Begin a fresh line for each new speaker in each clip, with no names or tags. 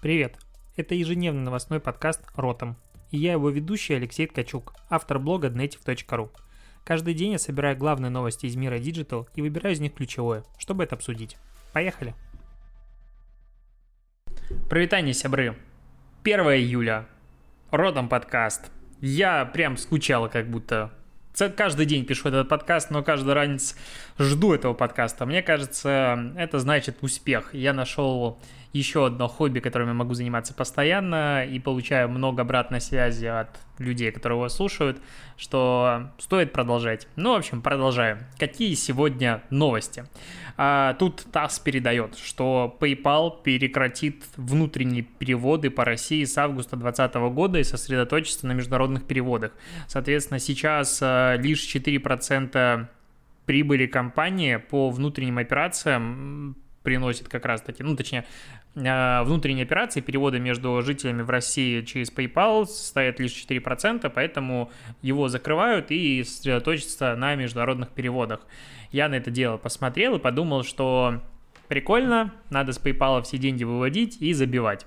Привет! Это ежедневный новостной подкаст «Ротом». И я его ведущий Алексей Ткачук, автор блога dnetiv.ru. Каждый день я собираю главные новости из мира Digital и выбираю из них ключевое, чтобы это обсудить. Поехали! Привитание, сябры! 1 июля. Ротом подкаст. Я прям скучал, как будто каждый день пишу этот подкаст, но каждый ранец жду этого подкаста. Мне кажется, это значит успех. Я нашел еще одно хобби, которым я могу заниматься постоянно и получаю много обратной связи от людей, которые его слушают, что стоит продолжать. Ну, в общем, продолжаем. Какие сегодня новости? А, тут ТАСС передает, что PayPal прекратит внутренние переводы по России с августа 2020 года и сосредоточится на международных переводах. Соответственно, сейчас а, лишь 4% прибыли компании по внутренним операциям приносит как раз таки, ну, точнее, а, внутренние операции, переводы между жителями в России через PayPal составят лишь 4%, поэтому его закрывают и сосредоточатся на международных переводах. Я на это дело посмотрел и подумал, что прикольно, надо с PayPal все деньги выводить и забивать.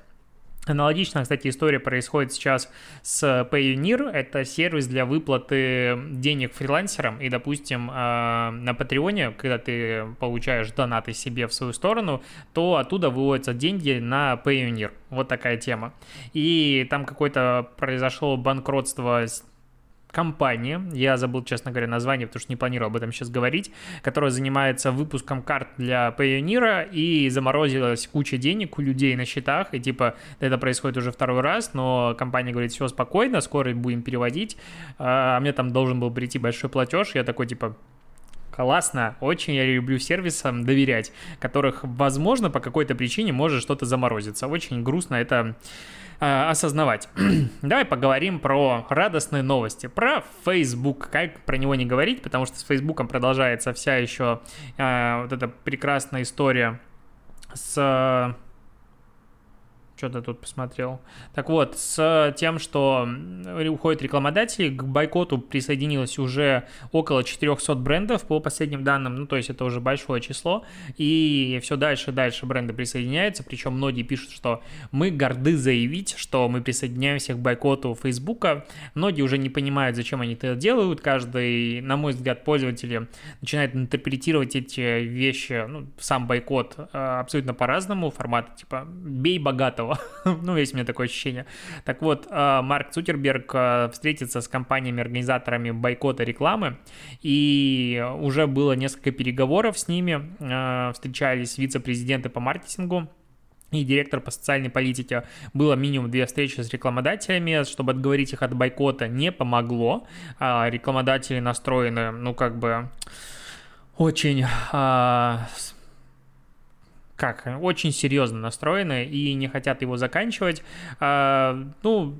Аналогично, кстати, история происходит сейчас с Payoneer. Это сервис для выплаты денег фрилансерам. И, допустим, а, на Патреоне, когда ты получаешь донаты себе в свою сторону, то оттуда выводятся деньги на Payoneer. Вот такая тема. И там какое-то произошло банкротство компания, я забыл, честно говоря, название, потому что не планировал об этом сейчас говорить, которая занимается выпуском карт для Payoneer и заморозилась куча денег у людей на счетах, и типа это происходит уже второй раз, но компания говорит, все спокойно, скоро будем переводить, а мне там должен был прийти большой платеж, я такой типа, классно, очень я люблю сервисам доверять, которых, возможно, по какой-то причине может что-то заморозиться. Очень грустно это э, осознавать. Давай поговорим про радостные новости, про Facebook, как про него не говорить, потому что с Facebook продолжается вся еще э, вот эта прекрасная история с что-то тут посмотрел. Так вот, с тем, что уходят рекламодатели, к бойкоту присоединилось уже около 400 брендов по последним данным, ну, то есть это уже большое число, и все дальше и дальше бренды присоединяются, причем многие пишут, что мы горды заявить, что мы присоединяемся к бойкоту Фейсбука. Многие уже не понимают, зачем они это делают, каждый, на мой взгляд, пользователи начинает интерпретировать эти вещи, ну, сам бойкот э, абсолютно по-разному, формат типа «бей богатого», ну, есть у меня такое ощущение. Так вот, а, Марк Цукерберг а, встретится с компаниями-организаторами бойкота рекламы, и уже было несколько переговоров с ними, а, встречались вице-президенты по маркетингу, и директор по социальной политике. Было минимум две встречи с рекламодателями, чтобы отговорить их от бойкота, не помогло. Рекламодатели настроены, ну, как бы очень как, очень серьезно настроены и не хотят его заканчивать. А, ну,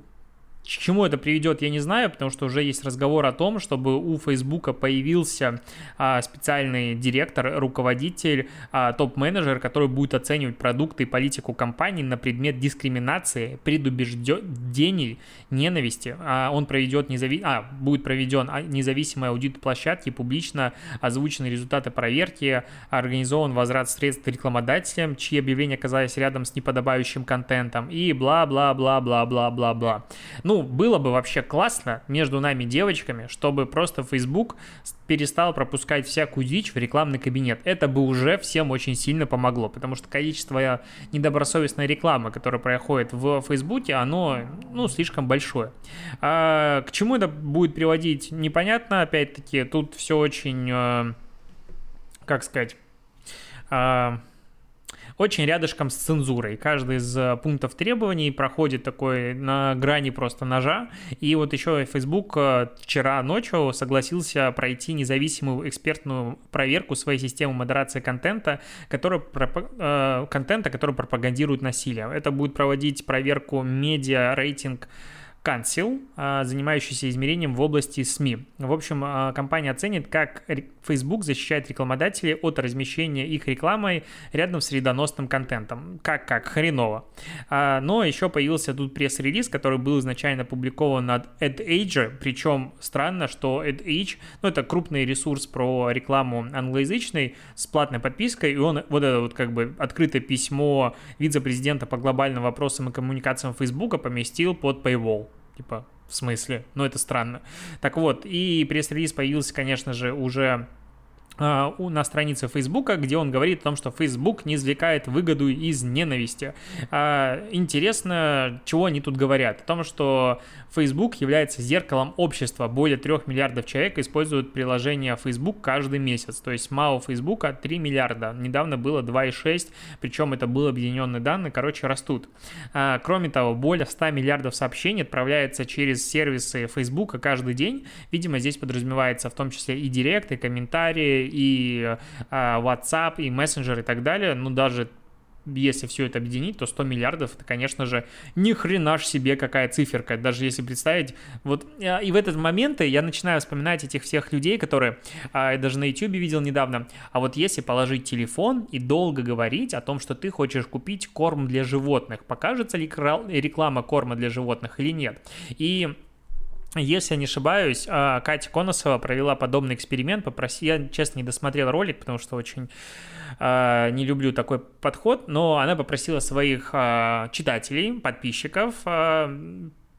к чему это приведет, я не знаю, потому что уже есть разговор о том, чтобы у Фейсбука появился а, специальный директор, руководитель, а, топ-менеджер, который будет оценивать продукты и политику компании на предмет дискриминации, предубеждений, ненависти. А, он проведет незави... а, будет проведен а, независимый аудит площадки, публично озвучены результаты проверки, организован возврат средств рекламодателям, чьи объявления оказались рядом с неподобающим контентом и бла-бла-бла-бла-бла-бла-бла. Ну, ну, было бы вообще классно между нами девочками, чтобы просто Facebook перестал пропускать всякую дичь в рекламный кабинет. Это бы уже всем очень сильно помогло, потому что количество недобросовестной рекламы, которая проходит в Фейсбуке, оно, ну, слишком большое. А к чему это будет приводить, непонятно, опять-таки, тут все очень, э, как сказать, э, очень рядышком с цензурой. Каждый из э, пунктов требований проходит такой на грани просто ножа. И вот еще Facebook э, вчера ночью согласился пройти независимую экспертную проверку своей системы модерации контента, который, э, контента, который пропагандирует насилие. Это будет проводить проверку медиа рейтинг Council, занимающийся измерением в области СМИ. В общем, компания оценит, как Facebook защищает рекламодателей от размещения их рекламой рядом с вредоносным контентом. Как, как, хреново. Но еще появился тут пресс-релиз, который был изначально опубликован от AdAge, причем странно, что AdAge, ну, это крупный ресурс про рекламу англоязычной с платной подпиской, и он вот это вот как бы открытое письмо вице-президента по глобальным вопросам и коммуникациям Фейсбука поместил под paywall. Типа, в смысле? Ну, это странно. Так вот, и пресс-релиз появился, конечно же, уже на странице Фейсбука, где он говорит о том, что Facebook не извлекает выгоду из ненависти. А, интересно, чего они тут говорят? О том, что Facebook является зеркалом общества. Более 3 миллиардов человек используют приложение Facebook каждый месяц. То есть МАУ Facebook 3 миллиарда. Недавно было 2,6, причем это были объединенные данные, короче, растут. А, кроме того, более 100 миллиардов сообщений отправляется через сервисы Facebook каждый день. Видимо, здесь подразумевается в том числе и директ, и комментарии, и а, WhatsApp, и мессенджер и так далее, ну даже если все это объединить, то 100 миллиардов, это, конечно же, ни хрена ж себе какая циферка, даже если представить, вот, а, и в этот момент я начинаю вспоминать этих всех людей, которые, а, я даже на YouTube видел недавно, а вот если положить телефон и долго говорить о том, что ты хочешь купить корм для животных, покажется ли реклама корма для животных или нет, и если я не ошибаюсь, а, Катя Коносова провела подобный эксперимент. Попроси, я, честно, не досмотрел ролик, потому что очень э, не люблю такой подход, но она попросила своих э, читателей, подписчиков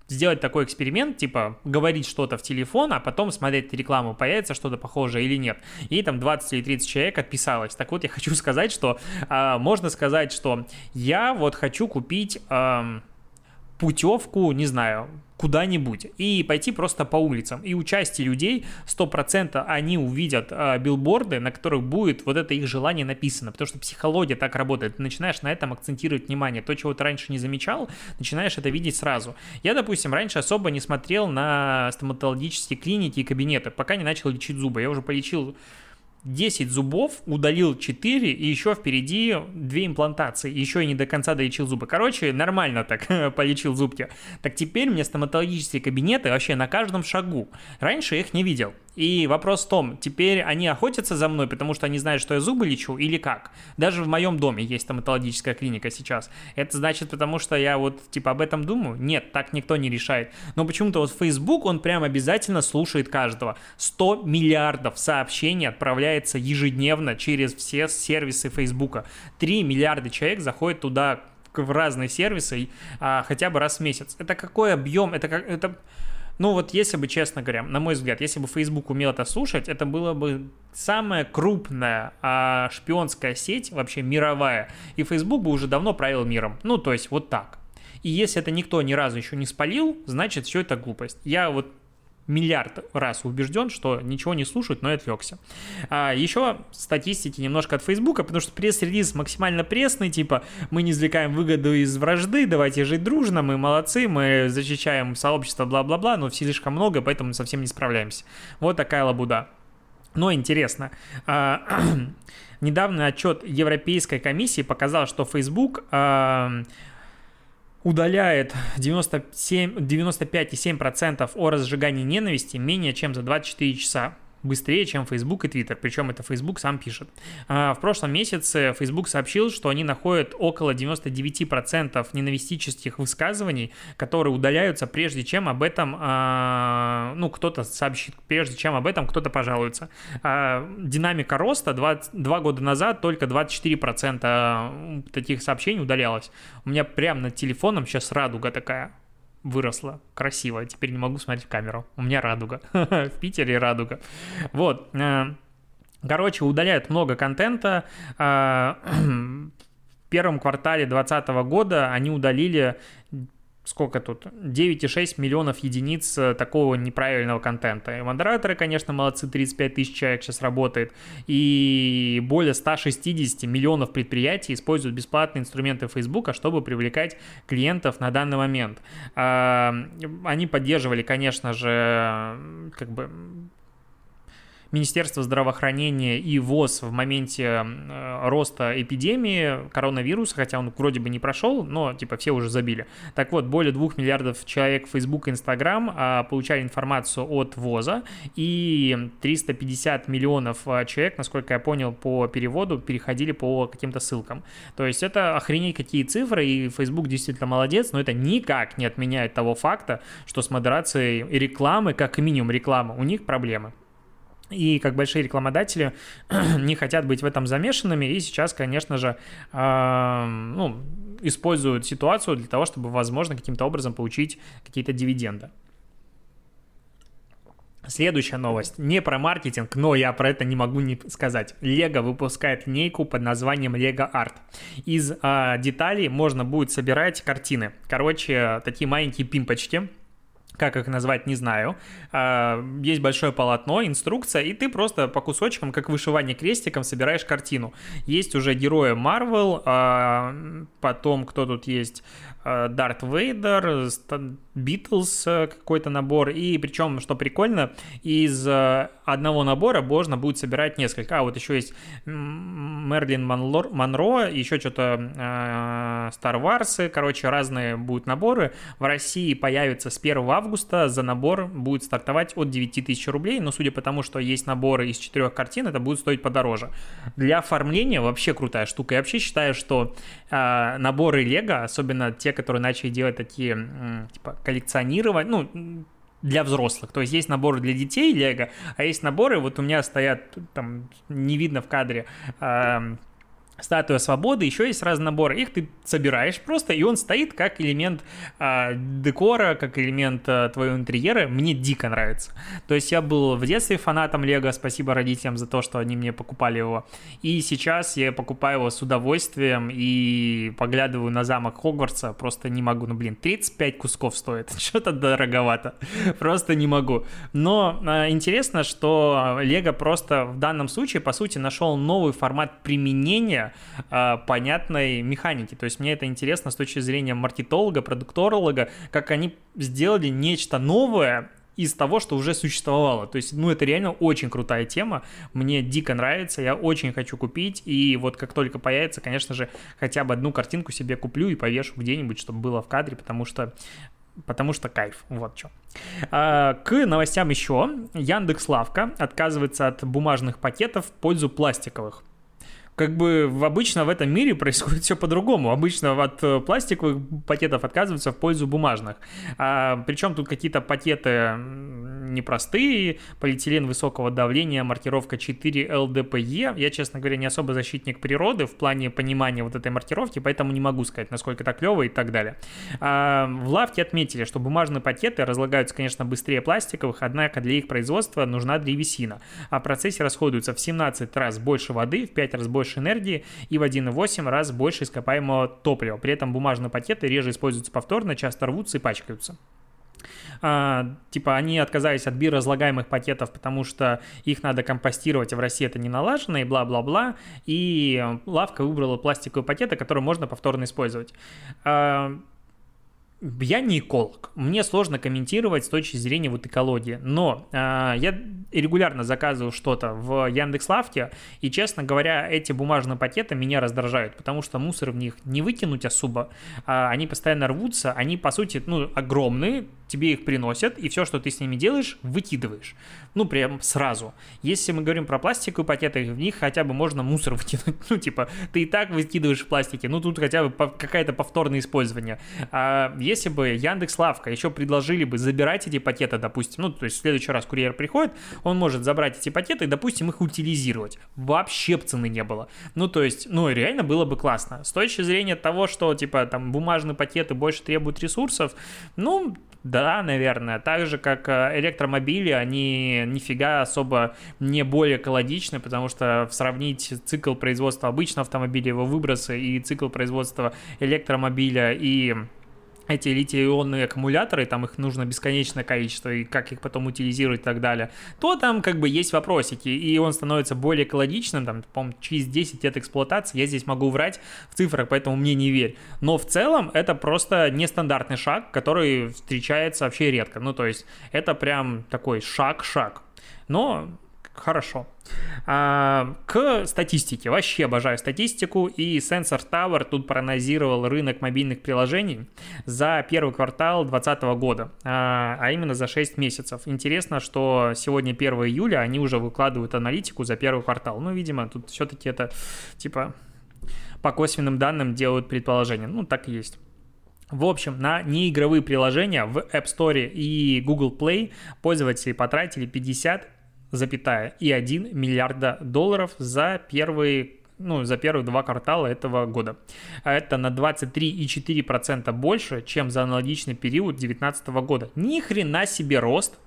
сделать такой эксперимент, типа говорить что-то в телефон, а потом смотреть рекламу, появится что-то похожее или нет. И там 20 или 30 человек отписалось. Так вот, я хочу сказать, что э, можно сказать, что я вот хочу купить... Э, путевку, не знаю, куда-нибудь и пойти просто по улицам. И у части людей 100% они увидят э, билборды, на которых будет вот это их желание написано, потому что психология так работает. Ты начинаешь на этом акцентировать внимание. То, чего ты раньше не замечал, начинаешь это видеть сразу. Я, допустим, раньше особо не смотрел на стоматологические клиники и кабинеты, пока не начал лечить зубы. Я уже полечил 10 зубов, удалил 4, и еще впереди 2 имплантации. Еще и не до конца долечил зубы. Короче, нормально так полечил зубки. Так теперь мне стоматологические кабинеты вообще на каждом шагу. Раньше я их не видел. И вопрос в том, теперь они охотятся за мной, потому что они знают, что я зубы лечу, или как? Даже в моем доме есть стоматологическая клиника сейчас. Это значит, потому что я вот типа об этом думаю? Нет, так никто не решает. Но почему-то вот Facebook, он прям обязательно слушает каждого. 100 миллиардов сообщений отправляется ежедневно через все сервисы Facebook. 3 миллиарда человек заходят туда в разные сервисы а, хотя бы раз в месяц. Это какой объем? Это как... Это ну вот если бы, честно говоря, на мой взгляд, если бы Facebook умел это слушать, это было бы самая крупная а, шпионская сеть, вообще мировая, и Facebook бы уже давно правил миром. Ну, то есть вот так. И если это никто ни разу еще не спалил, значит все это глупость. Я вот миллиард раз убежден, что ничего не слушают, но и отвлекся. А, еще статистики немножко от Фейсбука, потому что пресс-релиз максимально пресный, типа мы не извлекаем выгоду из вражды, давайте жить дружно, мы молодцы, мы защищаем сообщество, бла-бла-бла, но слишком много, поэтому мы совсем не справляемся. Вот такая лабуда. Но интересно. А, недавний отчет Европейской комиссии показал, что Facebook а, удаляет 97, 95,7% о разжигании ненависти менее чем за 24 часа быстрее, чем Facebook и Twitter. Причем это Facebook сам пишет. А, в прошлом месяце Facebook сообщил, что они находят около 99% ненавистических высказываний, которые удаляются прежде чем об этом, а, ну, кто-то сообщит, прежде чем об этом кто-то пожалуется. А, динамика роста 20, два года назад только 24% таких сообщений удалялось. У меня прямо над телефоном сейчас радуга такая выросла красиво. Теперь не могу смотреть в камеру. У меня радуга. в Питере радуга. Вот. Э, короче, удаляют много контента. Э, в первом квартале 2020 года они удалили сколько тут, 9,6 миллионов единиц э, такого неправильного контента. И модераторы, конечно, молодцы, 35 тысяч человек сейчас работает, и более 160 миллионов предприятий используют бесплатные инструменты Facebook, чтобы привлекать клиентов на данный момент. А, они поддерживали, конечно же, как бы Министерство здравоохранения и ВОЗ в моменте э, роста эпидемии коронавируса, хотя он вроде бы не прошел, но типа все уже забили. Так вот, более двух миллиардов человек Facebook и Instagram а, получали информацию от ВОЗа, и 350 миллионов а, человек, насколько я понял по переводу, переходили по каким-то ссылкам. То есть это охренеть какие цифры, и Facebook действительно молодец, но это никак не отменяет того факта, что с модерацией рекламы, как минимум рекламы, у них проблемы и как большие рекламодатели не хотят быть в этом замешанными, и сейчас, конечно же, э, ну, используют ситуацию для того, чтобы, возможно, каким-то образом получить какие-то дивиденды. Следующая новость. Не про маркетинг, но я про это не могу не сказать. Лего выпускает линейку под названием Lego Art. Из э, деталей можно будет собирать картины. Короче, такие маленькие пимпочки, как их назвать, не знаю. А, есть большое полотно, инструкция, и ты просто по кусочкам, как вышивание крестиком, собираешь картину. Есть уже герои Marvel, а, потом кто тут есть? А, Дарт Вейдер, Битлз какой-то набор, и причем, что прикольно, из одного набора можно будет собирать несколько. А вот еще есть Мерлин Монлор, Монро, еще что-то Star Wars, короче, разные будут наборы. В России появится с 1 августа, за набор будет стартовать от 9 тысяч рублей, но судя по тому, что есть наборы из четырех картин, это будет стоить подороже. Для оформления вообще крутая штука. Я вообще считаю, что э, наборы Лего, особенно те, которые начали делать такие, типа, коллекционировать, ну, для взрослых. То есть есть наборы для детей Лего, а есть наборы, вот у меня стоят, там не видно в кадре, э, Статуя свободы, еще есть разные наборы. Их ты собираешь просто, и он стоит как элемент э, декора, как элемент э, твоего интерьера. Мне дико нравится. То есть я был в детстве фанатом Лего, спасибо родителям за то, что они мне покупали его. И сейчас я покупаю его с удовольствием и поглядываю на замок Хогвартса, просто не могу. Ну, блин, 35 кусков стоит, что-то дороговато. Просто не могу. Но э, интересно, что Лего просто в данном случае, по сути, нашел новый формат применения э, понятной механики. То есть мне это интересно с точки зрения маркетолога, продукторолога, как они сделали нечто новое, из того, что уже существовало. То есть, ну, это реально очень крутая тема. Мне дико нравится, я очень хочу купить. И вот как только появится, конечно же, хотя бы одну картинку себе куплю и повешу где-нибудь, чтобы было в кадре, потому что потому что кайф, вот что. А, к новостям еще. Яндекс Лавка отказывается от бумажных пакетов в пользу пластиковых как бы обычно в этом мире происходит все по-другому. Обычно от э, пластиковых пакетов отказываются в пользу бумажных. А, причем тут какие-то пакеты непростые, полиэтилен высокого давления, маркировка 4 LDPE. Я, честно говоря, не особо защитник природы в плане понимания вот этой маркировки, поэтому не могу сказать, насколько это клево и так далее. А, в лавке отметили, что бумажные пакеты разлагаются, конечно, быстрее пластиковых, однако для их производства нужна древесина, а в процессе расходуется в 17 раз больше воды, в 5 раз больше энергии и в 1,8 раз больше ископаемого топлива. При этом бумажные пакеты реже используются повторно, часто рвутся и пачкаются. А, типа они отказались от биоразлагаемых пакетов, потому что их надо компостировать, а в России это не налажено, и бла-бла-бла. И лавка выбрала пластиковые пакеты, которые можно повторно использовать. А, я не эколог, мне сложно комментировать с точки зрения вот экологии, но я регулярно заказываю что-то в Яндекс.Лавке, и, честно говоря, эти бумажные пакеты меня раздражают, потому что мусор в них не выкинуть особо, они постоянно рвутся, они, по сути, ну, огромные, тебе их приносят, и все, что ты с ними делаешь, выкидываешь. Ну, прям сразу. Если мы говорим про пластиковые пакеты, в них хотя бы можно мусор выкинуть. Ну, типа, ты и так выкидываешь в пластике, ну, тут хотя бы какое-то повторное использование. А если бы Яндекс Лавка еще предложили бы забирать эти пакеты, допустим, ну, то есть в следующий раз курьер приходит, он может забрать эти пакеты и, допустим, их утилизировать. Вообще цены не было. Ну, то есть, ну, реально было бы классно. С точки зрения того, что, типа, там, бумажные пакеты больше требуют ресурсов, ну, да, наверное. Так же, как э, электромобили, они нифига особо не более экологичны, потому что сравнить цикл производства обычного автомобиля, его выбросы и цикл производства электромобиля и эти литий-ионные аккумуляторы, там их нужно бесконечное количество, и как их потом утилизировать и так далее, то там как бы есть вопросики, и он становится более экологичным, там, по-моему, через 10 лет эксплуатации, я здесь могу врать в цифрах, поэтому мне не верь. Но в целом это просто нестандартный шаг, который встречается вообще редко, ну то есть это прям такой шаг-шаг. Но Хорошо. А, к статистике. Вообще обожаю статистику. И Sensor Tower тут прогнозировал рынок мобильных приложений за первый квартал 2020 года, а, а именно за 6 месяцев. Интересно, что сегодня 1 июля, они уже выкладывают аналитику за первый квартал. Ну, видимо, тут все-таки это типа по косвенным данным делают предположение. Ну, так и есть. В общем, на неигровые приложения в App Store и Google Play пользователи потратили 50 запятая, и 1 миллиарда долларов за первые ну, за первые два квартала этого года. А это на 23,4% больше, чем за аналогичный период 2019 года. Ни хрена себе рост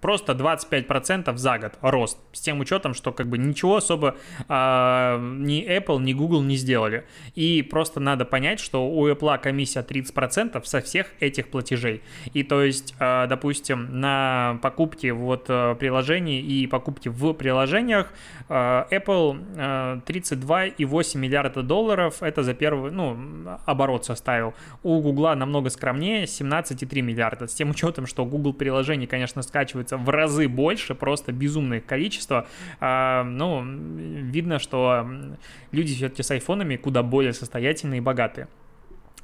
просто 25% за год рост. С тем учетом, что как бы ничего особо э, ни Apple, ни Google не сделали. И просто надо понять, что у Apple комиссия 30% со всех этих платежей. И то есть, э, допустим, на покупки вот э, приложений и покупки в приложениях э, Apple э, 32,8 миллиарда долларов это за первый, ну, оборот составил. У Google намного скромнее 17,3 миллиарда. С тем учетом, что Google приложений, конечно, скачивает становится в разы больше, просто безумное количество. А, ну, видно, что люди все-таки с айфонами куда более состоятельные и богатые.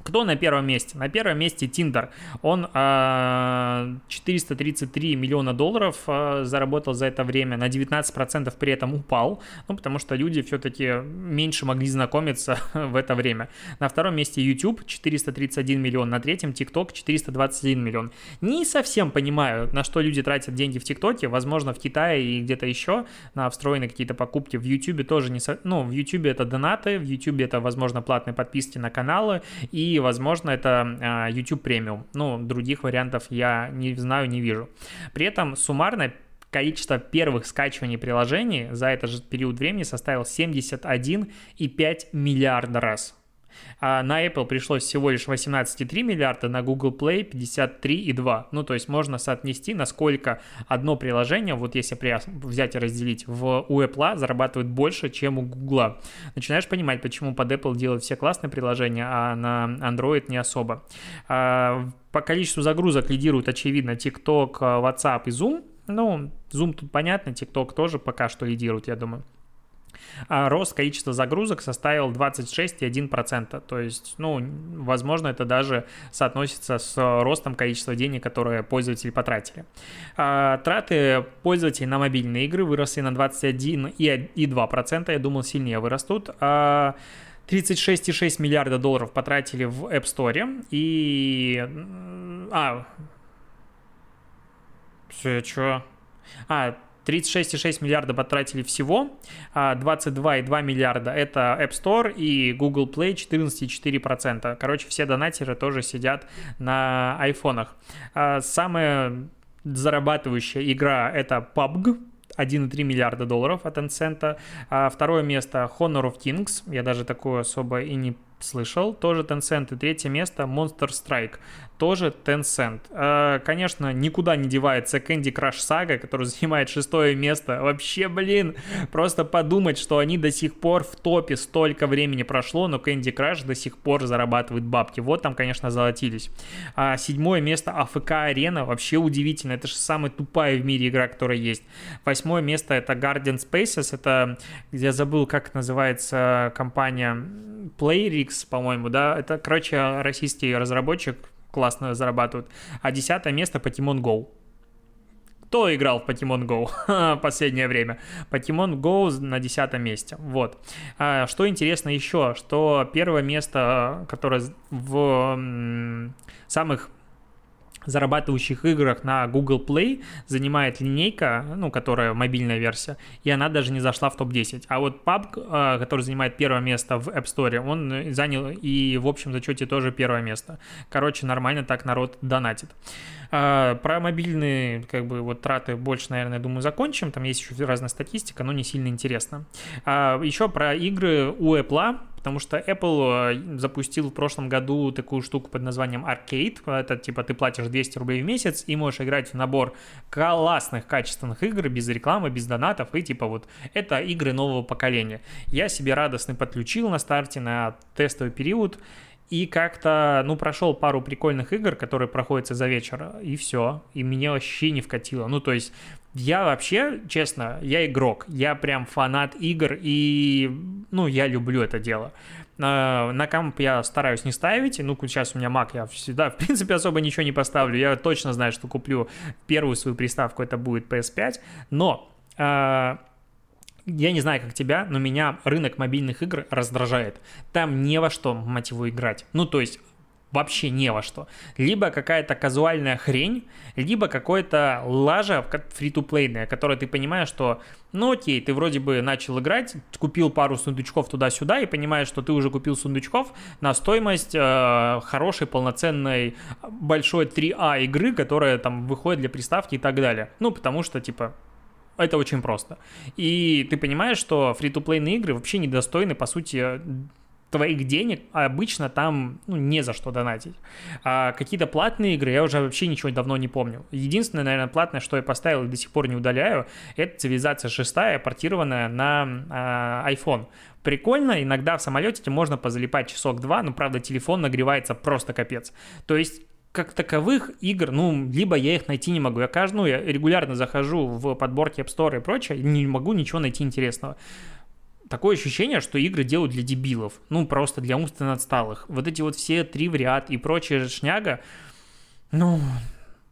Кто на первом месте? На первом месте Tinder. Он э, 433 миллиона долларов э, заработал за это время, на 19% при этом упал, ну, потому что люди все-таки меньше могли знакомиться в это время. На втором месте YouTube 431 миллион, на третьем TikTok 421 миллион. Не совсем понимаю, на что люди тратят деньги в ТикТоке, возможно, в Китае и где-то еще на встроенные какие-то покупки. В YouTube тоже не... Со... Ну, в YouTube это донаты, в YouTube это, возможно, платные подписки на каналы и возможно, это а, YouTube премиум. Ну, других вариантов я не знаю, не вижу. При этом суммарно количество первых скачиваний приложений за этот же период времени составил 71,5 миллиарда раз. А на Apple пришлось всего лишь 18,3 миллиарда, на Google Play 53,2. Ну, то есть можно соотнести, насколько одно приложение, вот если взять и разделить, в, у Apple зарабатывает больше, чем у Google. Начинаешь понимать, почему под Apple делают все классные приложения, а на Android не особо. А, по количеству загрузок лидируют, очевидно, TikTok, WhatsApp и Zoom. Ну, Zoom тут понятно, TikTok тоже пока что лидирует, я думаю а рост количества загрузок составил 26,1%. То есть, ну, возможно, это даже соотносится с ростом количества денег, которые пользователи потратили. А, траты пользователей на мобильные игры выросли на 21,2%, я думал, сильнее вырастут. А 36,6 миллиарда долларов потратили в App Store и... А, все, что? А, 36,6 миллиарда потратили всего, 22,2 а миллиарда это App Store и Google Play 14,4%. Короче, все донатеры тоже сидят на айфонах. А самая зарабатывающая игра это PUBG, 1,3 миллиарда долларов от Tencent. А второе место Honor of Kings. Я даже такое особо и не слышал, тоже Tencent. И третье место Monster Strike тоже Tencent. Э, конечно, никуда не девается Candy Crush Saga, который занимает шестое место. Вообще, блин, просто подумать, что они до сих пор в топе, столько времени прошло, но Candy Crush до сих пор зарабатывает бабки. Вот там, конечно, золотились. А седьмое место AFK Arena, вообще удивительно, это же самая тупая в мире игра, которая есть. Восьмое место это Guardian Spaces, это, я забыл, как называется компания, Playrix, по-моему, да, это, короче, российский разработчик, классно зарабатывают. А десятое место Pokemon Go. Кто играл в Pokemon Go в последнее время? Pokemon Go на десятом месте. Вот. А, что интересно еще, что первое место, которое в самых зарабатывающих играх на Google Play занимает линейка, ну, которая мобильная версия, и она даже не зашла в топ-10. А вот PUBG, а, который занимает первое место в App Store, он занял и в общем зачете тоже первое место. Короче, нормально так народ донатит. А, про мобильные, как бы, вот траты больше, наверное, думаю, закончим. Там есть еще разная статистика, но не сильно интересно. А, еще про игры у Apple, потому что Apple э, запустил в прошлом году такую штуку под названием Arcade. Это типа ты платишь 200 рублей в месяц и можешь играть в набор классных, качественных игр без рекламы, без донатов. И типа вот это игры нового поколения. Я себе радостно подключил на старте на тестовый период И как-то, ну, прошел пару прикольных игр, которые проходятся за вечер, и все. И меня вообще не вкатило. Ну, то есть, я вообще, честно, я игрок. Я прям фанат игр, и, ну, я люблю это дело. На, на комп я стараюсь не ставить. Ну, сейчас у меня Mac, я всегда, в принципе, особо ничего не поставлю. Я точно знаю, что куплю первую свою приставку, это будет PS5. Но э, я не знаю, как тебя, но меня рынок мобильных игр раздражает. Там не во что, мать его, играть. Ну, то есть вообще не во что. Либо какая-то казуальная хрень, либо какое-то лажа фри-то-плейная, которая ты понимаешь, что, ну окей, ты вроде бы начал играть, купил пару сундучков туда-сюда и понимаешь, что ты уже купил сундучков на стоимость э, хорошей, полноценной, большой 3А игры, которая там выходит для приставки и так далее. Ну, потому что, типа, это очень просто. И ты понимаешь, что фри-то-плейные игры вообще недостойны, по сути, твоих денег, а обычно там ну, не за что донатить. А какие-то платные игры я уже вообще ничего давно не помню. Единственное, наверное, платное, что я поставил и до сих пор не удаляю, это цивилизация 6, портированная на а, iPhone. Прикольно, иногда в самолете можно позалипать часок-два, но, правда, телефон нагревается просто капец. То есть как таковых игр, ну, либо я их найти не могу. Я каждую, ну, я регулярно захожу в подборки App Store и прочее, не могу ничего найти интересного такое ощущение, что игры делают для дебилов, ну, просто для умственно отсталых. Вот эти вот все три в ряд и прочая шняга, ну,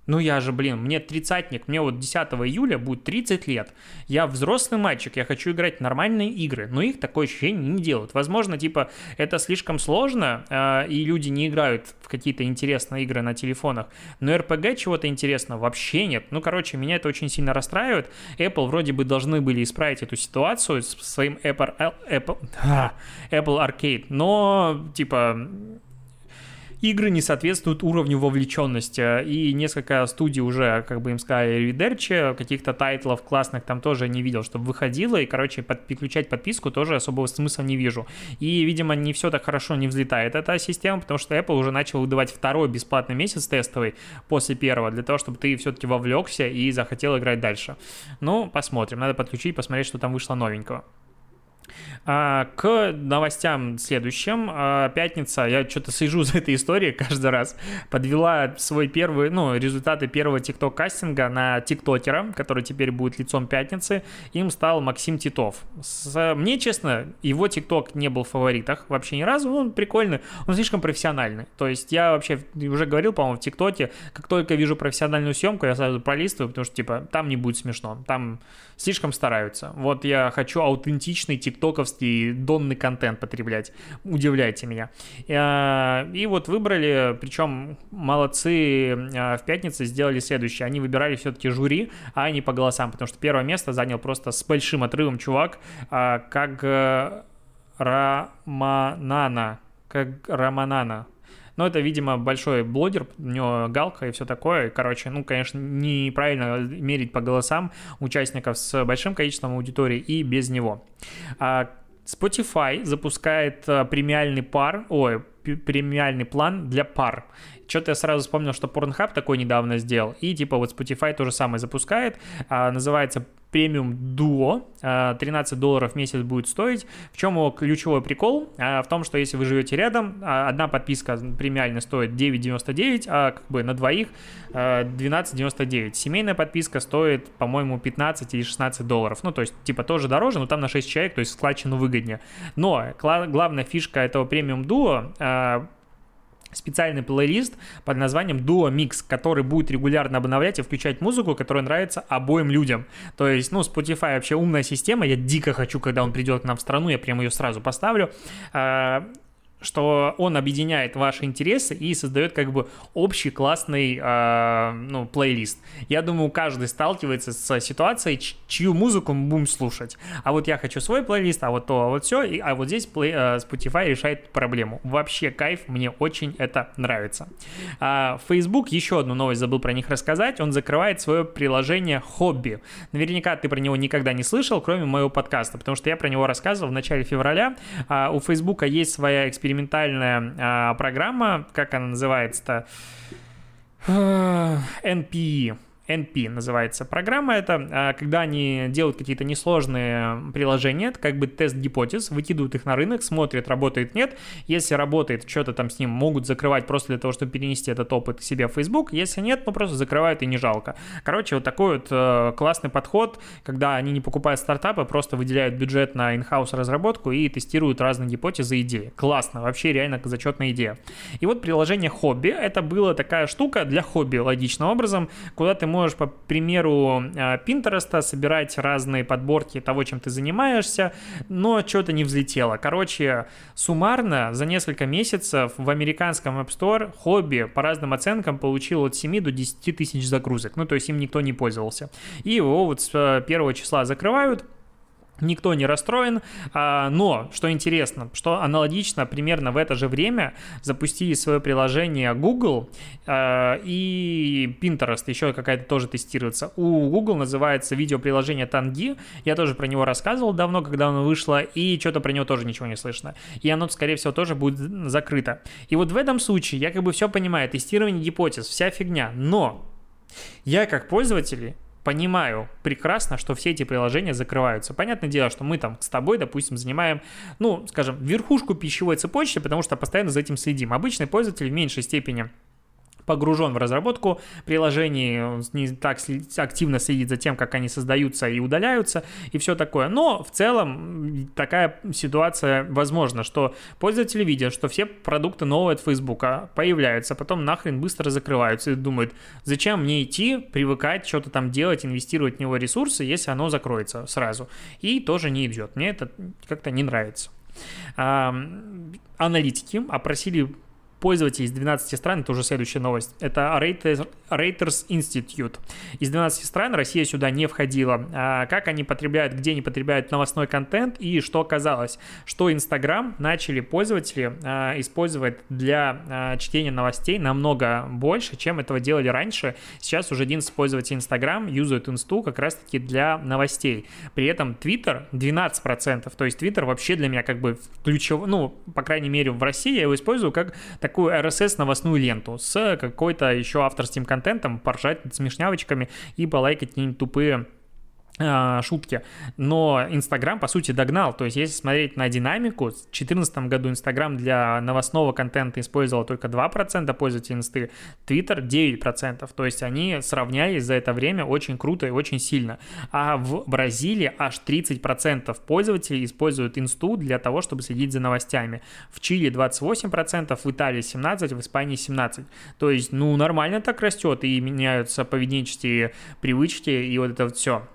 ну я же, блин, мне тридцатник, мне вот 10 июля будет 30 лет. Я взрослый мальчик, я хочу играть в нормальные игры, но их такое ощущение не делают. Возможно, типа, это слишком сложно, э, и люди не играют в какие-то интересные игры на телефонах, но RPG чего-то интересного вообще нет. Ну, короче, меня это очень сильно расстраивает. Apple вроде бы должны были исправить эту ситуацию с своим Apple, Apple, Apple Arcade, но, типа, игры не соответствуют уровню вовлеченности, и несколько студий уже, как бы им сказали, редерчи, каких-то тайтлов классных там тоже не видел, чтобы выходило, и, короче, под, переключать подписку тоже особого смысла не вижу. И, видимо, не все так хорошо не взлетает эта система, потому что Apple уже начал выдавать второй бесплатный месяц тестовый после первого, для того, чтобы ты все-таки вовлекся и захотел играть дальше. Ну, посмотрим, надо подключить, посмотреть, что там вышло новенького. А, к новостям следующим. А, пятница, я что-то сижу за этой историей каждый раз, подвела свой первый, ну, результаты первого тикток-кастинга на тиктокера, который теперь будет лицом пятницы. Им стал Максим Титов. С, мне, честно, его тикток не был в фаворитах вообще ни разу. Он прикольный, он слишком профессиональный. То есть я вообще уже говорил, по-моему, в тиктоке, как только вижу профессиональную съемку, я сразу пролистываю, потому что, типа, там не будет смешно. Там слишком стараются. Вот я хочу аутентичный тиктоковский донный контент потреблять. Удивляйте меня. Э, и вот выбрали, причем молодцы э, в пятницу сделали следующее. Они выбирали все-таки жюри, а не по голосам, потому что первое место занял просто с большим отрывом чувак, э, как Раманана. Как Раманана. Но это, видимо, большой блогер, у него галка и все такое. Короче, ну, конечно, неправильно мерить по голосам участников с большим количеством аудитории и без него. А Spotify запускает э, премиальный пар, ой, премиальный план для пар. Что-то я сразу вспомнил, что Pornhub такой недавно сделал. И типа вот Spotify то же самое запускает. А, называется премиум дуо, 13 долларов в месяц будет стоить. В чем его ключевой прикол? А, в том, что если вы живете рядом, а, одна подписка премиально стоит 9,99, а как бы на двоих 12,99. А, Семейная подписка стоит, по-моему, 15 или 16 долларов. Ну, то есть, типа, тоже дороже, но там на 6 человек, то есть складчину выгоднее. Но главная фишка этого премиум дуо специальный плейлист под названием Duo Mix, который будет регулярно обновлять и включать музыку, которая нравится обоим людям. То есть, ну, Spotify вообще умная система, я дико хочу, когда он придет к нам в страну, я прямо ее сразу поставлю. А, что он объединяет ваши интересы и создает как бы общий классный э, ну, плейлист. Я думаю, каждый сталкивается с ситуацией, чью музыку мы будем слушать. А вот я хочу свой плейлист, а вот то, а вот все, и, а вот здесь плей, э, Spotify решает проблему. Вообще кайф, мне очень это нравится. А, Facebook, еще одну новость забыл про них рассказать, он закрывает свое приложение Хобби. Наверняка ты про него никогда не слышал, кроме моего подкаста, потому что я про него рассказывал в начале февраля. А, у Facebook есть своя экспериментация экспериментальная а, программа, как она называется-то? NPE. NP называется программа это, а, когда они делают какие-то несложные приложения, это как бы тест гипотез, выкидывают их на рынок, смотрят, работает, нет. Если работает, что-то там с ним могут закрывать просто для того, чтобы перенести этот опыт к себе в Facebook. Если нет, ну просто закрывают и не жалко. Короче, вот такой вот э, классный подход, когда они не покупают стартапы, просто выделяют бюджет на in-house разработку и тестируют разные гипотезы и идеи. Классно, вообще реально зачетная идея. И вот приложение хобби, это была такая штука для хобби, логичным образом, куда ты можешь, по примеру Пинтереста, собирать разные подборки того, чем ты занимаешься, но что-то не взлетело. Короче, суммарно за несколько месяцев в американском App Store хобби по разным оценкам получил от 7 до 10 тысяч загрузок. Ну, то есть им никто не пользовался. И его вот с первого числа закрывают, Никто не расстроен, а, но, что интересно, что аналогично примерно в это же время запустили свое приложение Google а, и Pinterest, еще какая-то тоже тестируется. У Google называется видеоприложение Tangi, я тоже про него рассказывал давно, когда оно вышло, и что-то про него тоже ничего не слышно. И оно, скорее всего, тоже будет закрыто. И вот в этом случае я как бы все понимаю, тестирование гипотез, вся фигня, но я как пользователь понимаю прекрасно, что все эти приложения закрываются. Понятное дело, что мы там с тобой, допустим, занимаем, ну, скажем, верхушку пищевой цепочки, потому что постоянно за этим следим. Обычный пользователь в меньшей степени погружен в разработку приложений, не так активно следит за тем, как они создаются и удаляются, и все такое. Но в целом такая ситуация возможна, что пользователи видят, что все продукты новые от Facebook появляются, потом нахрен быстро закрываются и думают, зачем мне идти, привыкать, что-то там делать, инвестировать в него ресурсы, если оно закроется сразу. И тоже не идет. Мне это как-то не нравится. Аналитики опросили пользователей из 12 стран, это уже следующая новость, это Raters Institute. Из 12 стран Россия сюда не входила. А как они потребляют, где они потребляют новостной контент и что оказалось, что Инстаграм начали пользователи а, использовать для а, чтения новостей намного больше, чем этого делали раньше. Сейчас уже 11 пользователей Инстаграм юзают Инсту как раз-таки для новостей. При этом Твиттер 12%, то есть Твиттер вообще для меня как бы ключевой, ну, по крайней мере, в России я его использую как так такую RSS-новостную ленту с какой-то еще авторским контентом, поржать смешнявочками и полайкать какие-нибудь тупые шутки. Но Инстаграм, по сути, догнал. То есть, если смотреть на динамику, в 2014 году Инстаграм для новостного контента использовал только 2% пользователей Инсты, Твиттер 9%. То есть, они сравнялись за это время очень круто и очень сильно. А в Бразилии аж 30% пользователей используют Инсту для того, чтобы следить за новостями. В Чили 28%, в Италии 17%, в Испании 17%. То есть, ну, нормально так растет и меняются поведенческие привычки и вот это вот все.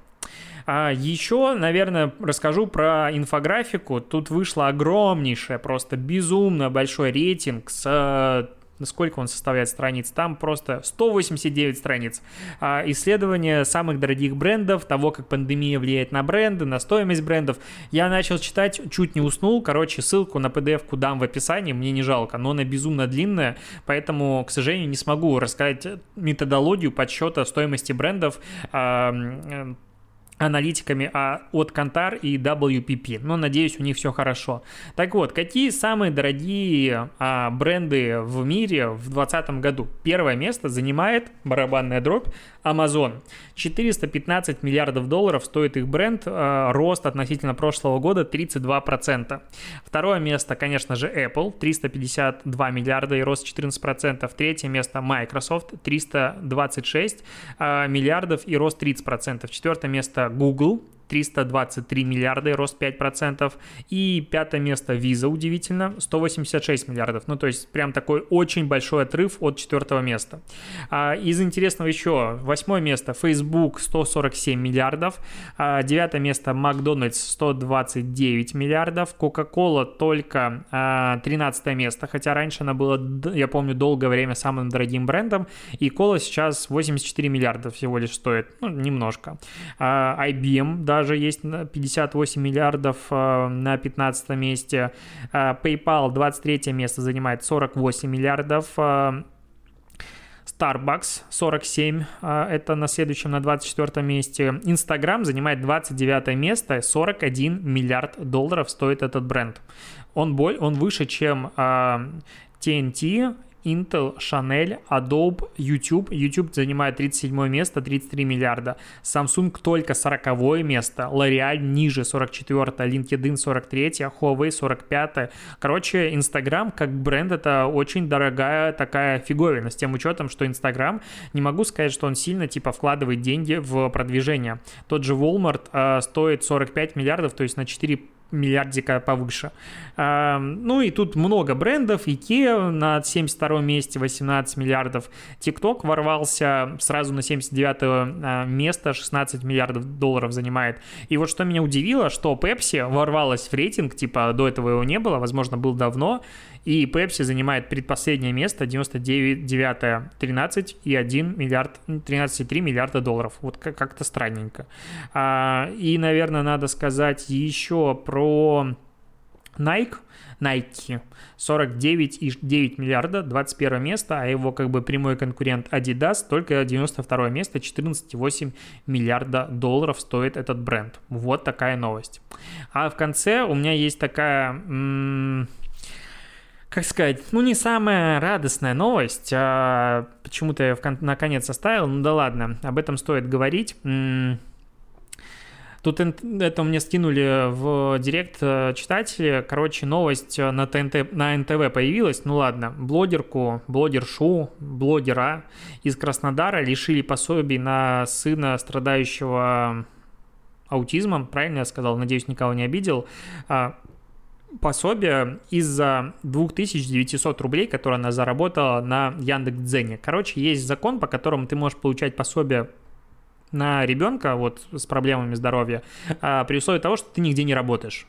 А еще, наверное, расскажу про инфографику. Тут вышла огромнейшая, просто безумно большой рейтинг с сколько он составляет страниц, там просто 189 страниц. А, исследование самых дорогих брендов, того, как пандемия влияет на бренды, на стоимость брендов. Я начал читать, чуть не уснул. Короче, ссылку на PDF-ку дам в описании, мне не жалко, но она безумно длинная, поэтому, к сожалению, не смогу рассказать методологию подсчета стоимости брендов аналитиками а, от Кантар и WPP. Но надеюсь, у них все хорошо. Так вот, какие самые дорогие а, бренды в мире в 2020 году? Первое место занимает барабанная дробь Amazon. 415 миллиардов долларов стоит их бренд, а, рост относительно прошлого года 32%. Второе место, конечно же, Apple, 352 миллиарда и рост 14%. Третье место Microsoft, 326 а, миллиардов и рост 30%. Четвертое место Google 323 миллиарда рост 5%. И пятое место Visa, удивительно, 186 миллиардов. Ну, то есть прям такой очень большой отрыв от четвертого места. А, из интересного еще восьмое место Facebook 147 миллиардов. А, девятое место Макдональдс 129 миллиардов. Coca-Cola только а, 13 место, хотя раньше она была, я помню, долгое время самым дорогим брендом. И кола сейчас 84 миллиарда всего лишь стоит. Ну, немножко. А, IBM, да, даже есть 58 миллиардов э, на 15 месте. Э, PayPal 23 место занимает 48 миллиардов. Э, Starbucks 47, это на следующем, на 24 месте. Instagram занимает 29 место, 41 миллиард долларов стоит этот бренд. Он, боль, он выше, чем TNT, Intel, Chanel, Adobe, YouTube. YouTube занимает 37 место, 33 миллиарда. Samsung только 40 место. L'Oreal ниже 44, LinkedIn 43, Huawei 45. Короче, Instagram как бренд это очень дорогая такая фиговина с тем учетом, что Instagram, не могу сказать, что он сильно типа вкладывает деньги в продвижение. Тот же Walmart э, стоит 45 миллиардов, то есть на 4 миллиардика повыше. Ну и тут много брендов. IKEA на 72 месте 18 миллиардов. TikTok ворвался сразу на 79 а, место, 16 миллиардов долларов занимает. И вот что меня удивило, что Pepsi ворвалась в рейтинг, типа до этого его не было, возможно, был давно, и Pepsi занимает предпоследнее место, 99 13,1 миллиард, 13,3 миллиарда долларов. Вот как-то странненько. А, и, наверное, надо сказать еще про Nike. Nike 49,9 миллиарда, 21 место, а его как бы прямой конкурент Adidas только 92 место, 14,8 миллиарда долларов стоит этот бренд. Вот такая новость. А в конце у меня есть такая... М- как сказать, ну не самая радостная новость, а почему-то я кон- наконец оставил, ну да ладно, об этом стоит говорить. Тут это мне скинули в директ э, читатели. Короче, новость на, ТНТ, на НТВ появилась. Ну ладно, блогерку, блогершу, блогера из Краснодара лишили пособий на сына страдающего аутизмом. Правильно я сказал? Надеюсь, никого не обидел. Пособие из-за 2900 рублей, которые она заработала на Яндекс.Дзене. Короче, есть закон, по которому ты можешь получать пособие на ребенка вот с проблемами здоровья а, при условии того, что ты нигде не работаешь.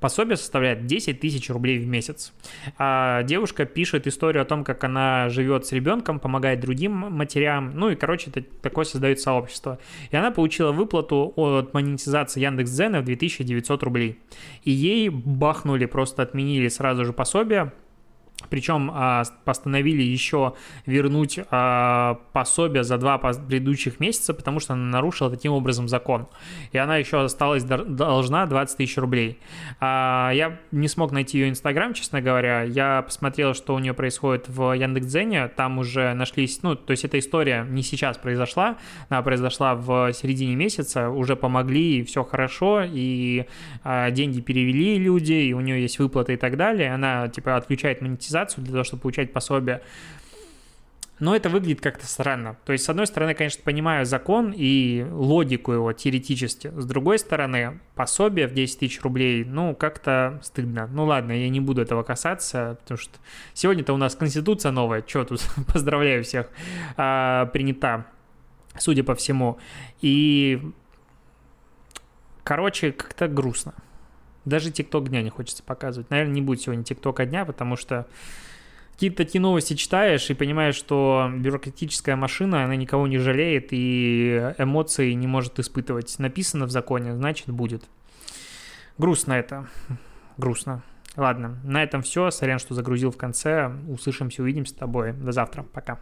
Пособие составляет 10 тысяч рублей в месяц. А девушка пишет историю о том, как она живет с ребенком, помогает другим матерям. Ну и, короче, это такое создает сообщество. И она получила выплату от монетизации Яндекс.Дзена в 2900 рублей. И ей бахнули, просто отменили сразу же пособие причем а, постановили еще вернуть а, пособие за два предыдущих месяца, потому что она нарушила таким образом закон. И она еще осталась должна 20 тысяч рублей. А, я не смог найти ее инстаграм, честно говоря. Я посмотрел, что у нее происходит в Яндекс.Дзене. Там уже нашлись, ну, то есть эта история не сейчас произошла, она произошла в середине месяца, уже помогли, и все хорошо, и деньги перевели люди, и у нее есть выплаты и так далее. Она, типа, отключает монетизацию монетизацию для того, чтобы получать пособие. Но это выглядит как-то странно. То есть, с одной стороны, конечно, понимаю закон и логику его теоретически. С другой стороны, пособие в 10 тысяч рублей, ну, как-то стыдно. Ну, ладно, я не буду этого касаться, потому что сегодня-то у нас конституция новая, что тут, поздравляю всех, а, принята, судя по всему. И, короче, как-то грустно. Даже ТикТок дня не хочется показывать. Наверное, не будет сегодня ТикТока дня, потому что какие-то такие новости читаешь и понимаешь, что бюрократическая машина, она никого не жалеет и эмоций не может испытывать. Написано в законе, значит будет. Грустно это. Грустно. Ладно, на этом все. Сорян, что загрузил в конце. Услышимся, увидимся с тобой. До завтра. Пока.